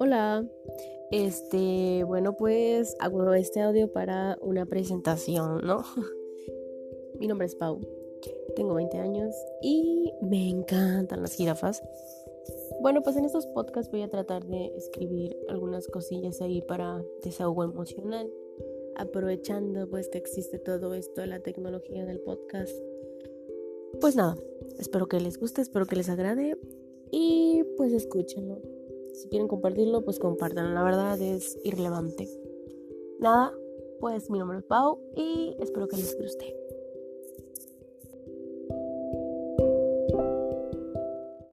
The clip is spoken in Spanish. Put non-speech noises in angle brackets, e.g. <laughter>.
Hola, este, bueno, pues hago este audio para una presentación, ¿no? <laughs> Mi nombre es Pau, tengo 20 años y me encantan las jirafas. Bueno, pues en estos podcasts voy a tratar de escribir algunas cosillas ahí para desahogo emocional, aprovechando pues que existe todo esto la tecnología del podcast. Pues nada, espero que les guste, espero que les agrade y pues escúchenlo. Si quieren compartirlo, pues compártanlo. La verdad es irrelevante. Nada, pues mi nombre es Pau y espero que les guste.